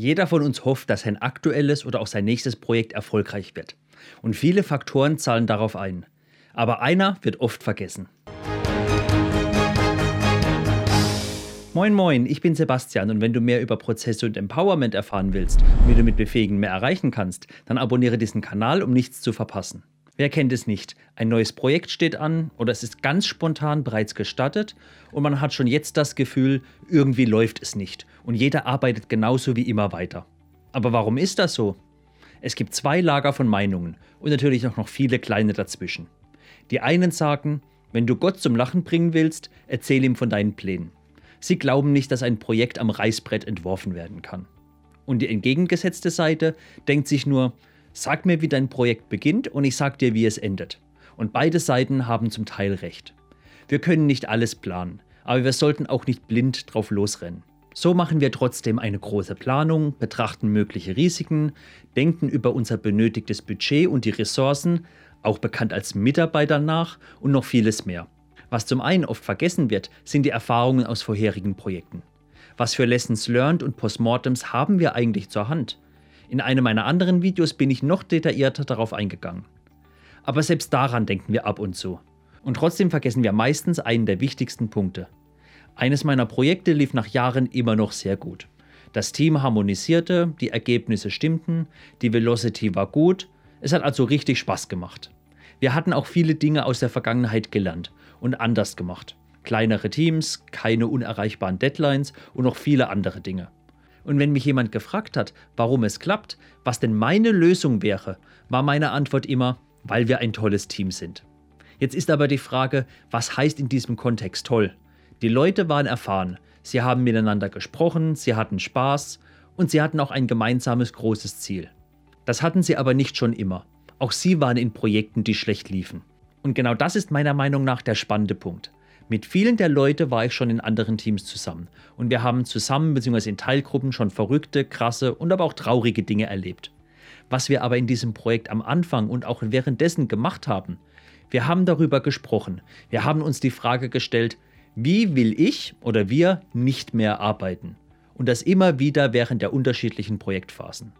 Jeder von uns hofft, dass sein aktuelles oder auch sein nächstes Projekt erfolgreich wird. Und viele Faktoren zahlen darauf ein. Aber einer wird oft vergessen. Moin Moin, ich bin Sebastian und wenn du mehr über Prozesse und Empowerment erfahren willst und wie du mit Befähigen mehr erreichen kannst, dann abonniere diesen Kanal, um nichts zu verpassen. Wer kennt es nicht? Ein neues Projekt steht an oder es ist ganz spontan bereits gestartet und man hat schon jetzt das Gefühl, irgendwie läuft es nicht und jeder arbeitet genauso wie immer weiter. Aber warum ist das so? Es gibt zwei Lager von Meinungen und natürlich auch noch viele kleine dazwischen. Die einen sagen, wenn du Gott zum Lachen bringen willst, erzähl ihm von deinen Plänen. Sie glauben nicht, dass ein Projekt am Reißbrett entworfen werden kann. Und die entgegengesetzte Seite denkt sich nur, Sag mir, wie dein Projekt beginnt und ich sag dir, wie es endet. Und beide Seiten haben zum Teil recht. Wir können nicht alles planen, aber wir sollten auch nicht blind drauf losrennen. So machen wir trotzdem eine große Planung, betrachten mögliche Risiken, denken über unser benötigtes Budget und die Ressourcen, auch bekannt als Mitarbeiter nach und noch vieles mehr. Was zum einen oft vergessen wird, sind die Erfahrungen aus vorherigen Projekten. Was für Lessons learned und Postmortems haben wir eigentlich zur Hand? In einem meiner anderen Videos bin ich noch detaillierter darauf eingegangen. Aber selbst daran denken wir ab und zu. Und trotzdem vergessen wir meistens einen der wichtigsten Punkte. Eines meiner Projekte lief nach Jahren immer noch sehr gut. Das Team harmonisierte, die Ergebnisse stimmten, die Velocity war gut, es hat also richtig Spaß gemacht. Wir hatten auch viele Dinge aus der Vergangenheit gelernt und anders gemacht. Kleinere Teams, keine unerreichbaren Deadlines und noch viele andere Dinge. Und wenn mich jemand gefragt hat, warum es klappt, was denn meine Lösung wäre, war meine Antwort immer, weil wir ein tolles Team sind. Jetzt ist aber die Frage, was heißt in diesem Kontext toll? Die Leute waren erfahren, sie haben miteinander gesprochen, sie hatten Spaß und sie hatten auch ein gemeinsames großes Ziel. Das hatten sie aber nicht schon immer. Auch sie waren in Projekten, die schlecht liefen. Und genau das ist meiner Meinung nach der spannende Punkt. Mit vielen der Leute war ich schon in anderen Teams zusammen und wir haben zusammen bzw. in Teilgruppen schon verrückte, krasse und aber auch traurige Dinge erlebt. Was wir aber in diesem Projekt am Anfang und auch währenddessen gemacht haben, wir haben darüber gesprochen. Wir haben uns die Frage gestellt, wie will ich oder wir nicht mehr arbeiten? Und das immer wieder während der unterschiedlichen Projektphasen.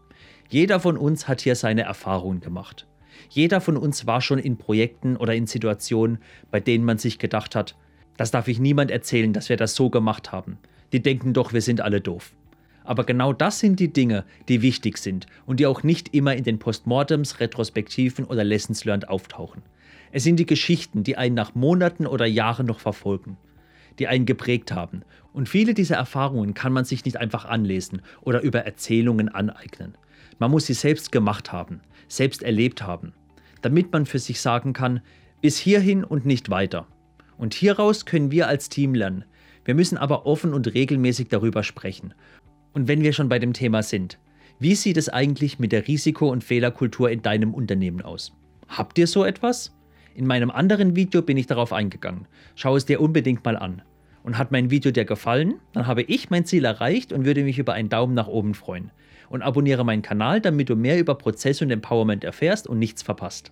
Jeder von uns hat hier seine Erfahrungen gemacht. Jeder von uns war schon in Projekten oder in Situationen, bei denen man sich gedacht hat, das darf ich niemand erzählen, dass wir das so gemacht haben. Die denken doch, wir sind alle doof. Aber genau das sind die Dinge, die wichtig sind und die auch nicht immer in den Postmortems, Retrospektiven oder Lessons Learned auftauchen. Es sind die Geschichten, die einen nach Monaten oder Jahren noch verfolgen, die einen geprägt haben. Und viele dieser Erfahrungen kann man sich nicht einfach anlesen oder über Erzählungen aneignen. Man muss sie selbst gemacht haben, selbst erlebt haben, damit man für sich sagen kann, bis hierhin und nicht weiter. Und hieraus können wir als Team lernen. Wir müssen aber offen und regelmäßig darüber sprechen. Und wenn wir schon bei dem Thema sind, wie sieht es eigentlich mit der Risiko- und Fehlerkultur in deinem Unternehmen aus? Habt ihr so etwas? In meinem anderen Video bin ich darauf eingegangen. Schau es dir unbedingt mal an. Und hat mein Video dir gefallen, dann habe ich mein Ziel erreicht und würde mich über einen Daumen nach oben freuen. Und abonniere meinen Kanal, damit du mehr über Prozess und Empowerment erfährst und nichts verpasst.